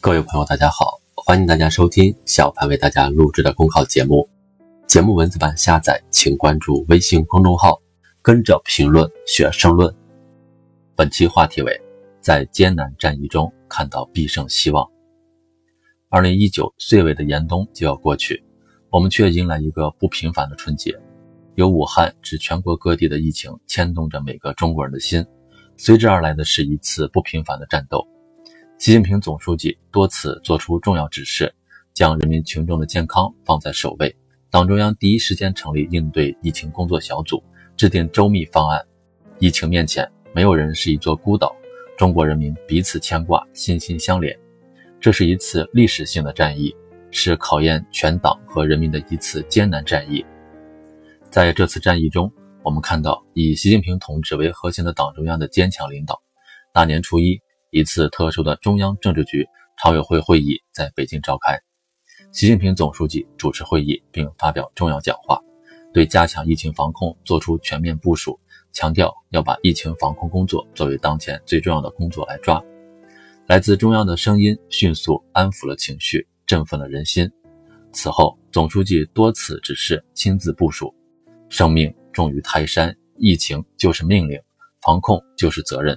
各位朋友，大家好，欢迎大家收听小潘为大家录制的公考节目。节目文字版下载，请关注微信公众号，跟着评论学申论。本期话题为：在艰难战役中看到必胜希望。二零一九岁尾的严冬就要过去，我们却迎来一个不平凡的春节。由武汉至全国各地的疫情牵动着每个中国人的心，随之而来的是一次不平凡的战斗。习近平总书记多次作出重要指示，将人民群众的健康放在首位。党中央第一时间成立应对疫情工作小组，制定周密方案。疫情面前，没有人是一座孤岛，中国人民彼此牵挂，心心相连。这是一次历史性的战役，是考验全党和人民的一次艰难战役。在这次战役中，我们看到以习近平同志为核心的党中央的坚强领导。大年初一。一次特殊的中央政治局常委会会议在北京召开，习近平总书记主持会议并发表重要讲话，对加强疫情防控作出全面部署，强调要把疫情防控工作作为当前最重要的工作来抓。来自中央的声音迅速安抚了情绪，振奋了人心。此后，总书记多次指示亲自部署：生命重于泰山，疫情就是命令，防控就是责任。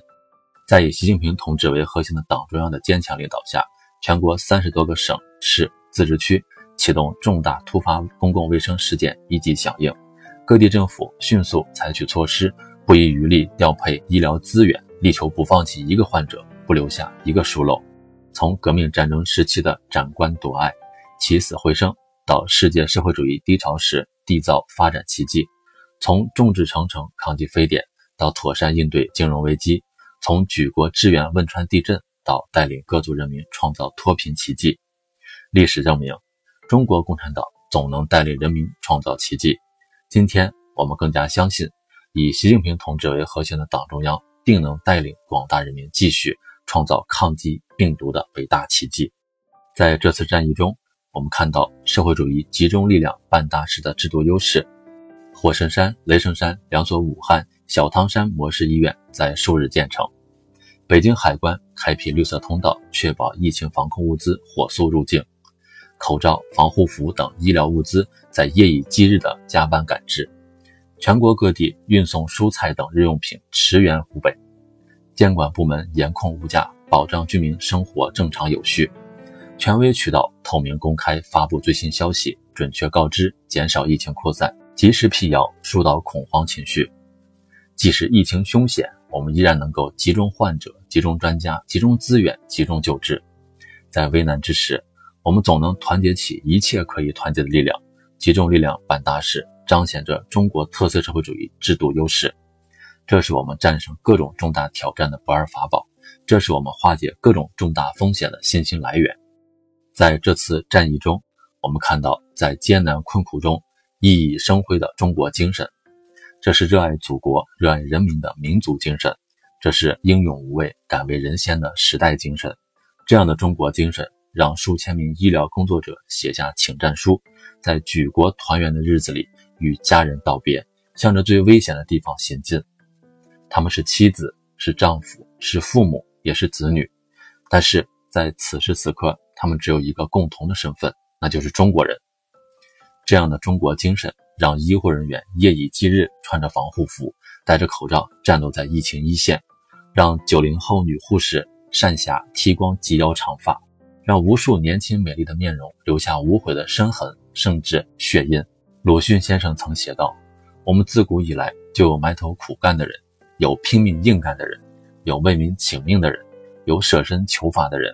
在以习近平同志为核心的党中央的坚强领导下，全国三十多个省市自治区启动重大突发公共卫生事件一级响应，各地政府迅速采取措施，不遗余力调配医疗资源，力求不放弃一个患者，不留下一个疏漏。从革命战争时期的斩官夺爱、起死回生，到世界社会主义低潮时缔造发展奇迹；从众志成城抗击非典，到妥善应对金融危机。从举国支援汶川地震到带领各族人民创造脱贫奇迹，历史证明，中国共产党总能带领人民创造奇迹。今天我们更加相信，以习近平同志为核心的党中央定能带领广大人民继续创造抗击病毒的伟大奇迹。在这次战役中，我们看到社会主义集中力量办大事的制度优势。火神山、雷神山两所武汉小汤山模式医院在数日建成。北京海关开辟绿色通道，确保疫情防控物资火速入境。口罩、防护服等医疗物资在夜以继日的加班赶制。全国各地运送蔬菜等日用品驰援湖北。监管部门严控物价，保障居民生活正常有序。权威渠道透明公开发布最新消息，准确告知，减少疫情扩散。及时辟谣，疏导恐慌情绪。即使疫情凶险，我们依然能够集中患者、集中专家、集中资源、集中救治。在危难之时，我们总能团结起一切可以团结的力量，集中力量办大事，彰显着中国特色社会主义制度优势。这是我们战胜各种重大挑战的不二法宝，这是我们化解各种重大风险的信心来源。在这次战役中，我们看到，在艰难困苦中。熠熠生辉的中国精神，这是热爱祖国、热爱人民的民族精神，这是英勇无畏、敢为人先的时代精神。这样的中国精神，让数千名医疗工作者写下请战书，在举国团圆的日子里与家人道别，向着最危险的地方行进。他们是妻子，是丈夫，是父母，也是子女，但是在此时此刻，他们只有一个共同的身份，那就是中国人。这样的中国精神，让医护人员夜以继日穿着防护服、戴着口罩战斗在疫情一线，让九零后女护士善霞剃光及腰长发，让无数年轻美丽的面容留下无悔的深痕，甚至血印。鲁迅先生曾写道：“我们自古以来就有埋头苦干的人，有拼命硬干的人，有为民请命的人，有舍身求法的人。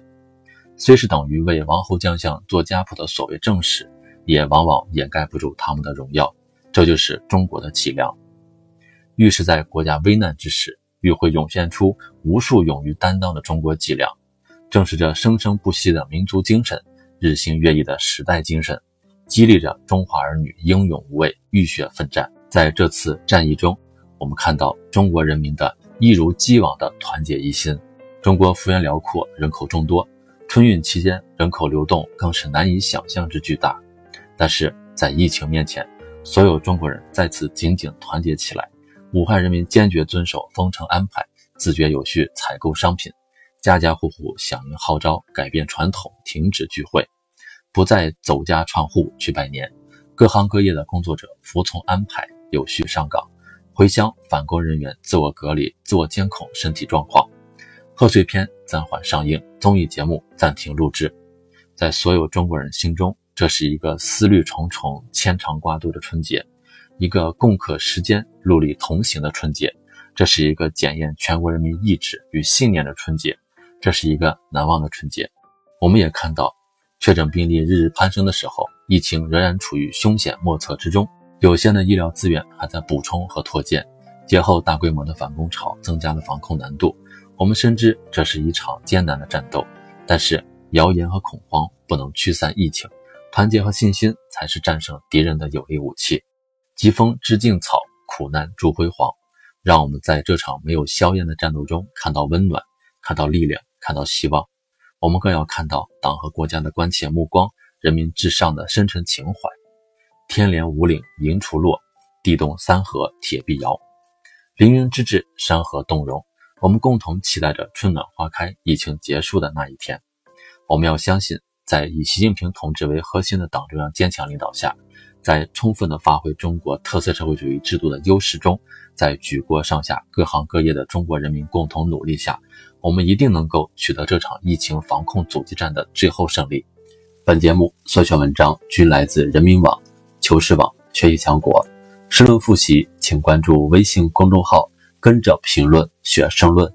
虽是等于为王侯将相做家谱的所谓正史。”也往往掩盖不住他们的荣耀，这就是中国的脊梁。越是在国家危难之时，越会涌现出无数勇于担当的中国脊梁。正是这生生不息的民族精神，日新月异的时代精神，激励着中华儿女英勇无畏、浴血奋战。在这次战役中，我们看到中国人民的一如既往的团结一心。中国幅员辽阔，人口众多，春运期间人口流动更是难以想象之巨大。但是在疫情面前，所有中国人再次紧紧团结起来。武汉人民坚决遵守封城安排，自觉有序采购商品，家家户户响应号召，改变传统，停止聚会，不再走家串户去拜年。各行各业的工作者服从安排，有序上岗。回乡返工人员自我隔离、自我监控身体状况。贺岁片暂缓上映，综艺节目暂停录制。在所有中国人心中，这是一个思虑重重、牵肠挂肚的春节，一个共克时艰、戮力同行的春节。这是一个检验全国人民意志与信念的春节，这是一个难忘的春节。我们也看到，确诊病例日日攀升的时候，疫情仍然处于凶险莫测之中。有限的医疗资源还在补充和拓建，节后大规模的反攻潮增加了防控难度。我们深知这是一场艰难的战斗，但是谣言和恐慌不能驱散疫情，团结和信心才是战胜敌人的有力武器。疾风知劲草，苦难铸辉煌。让我们在这场没有硝烟的战斗中看到温暖，看到力量，看到希望。我们更要看到党和国家的关切目光，人民至上的深沉情怀。天连五岭迎锄落，地动三河铁臂摇。凌云之至，山河动容。我们共同期待着春暖花开、疫情结束的那一天。我们要相信，在以习近平同志为核心的党中央坚强领导下，在充分的发挥中国特色社会主义制度的优势中，在举国上下各行各业的中国人民共同努力下，我们一定能够取得这场疫情防控阻击战的最后胜利。本节目所选文章均来自人民网。求是网学习强国，申论复习，请关注微信公众号，跟着评论学申论。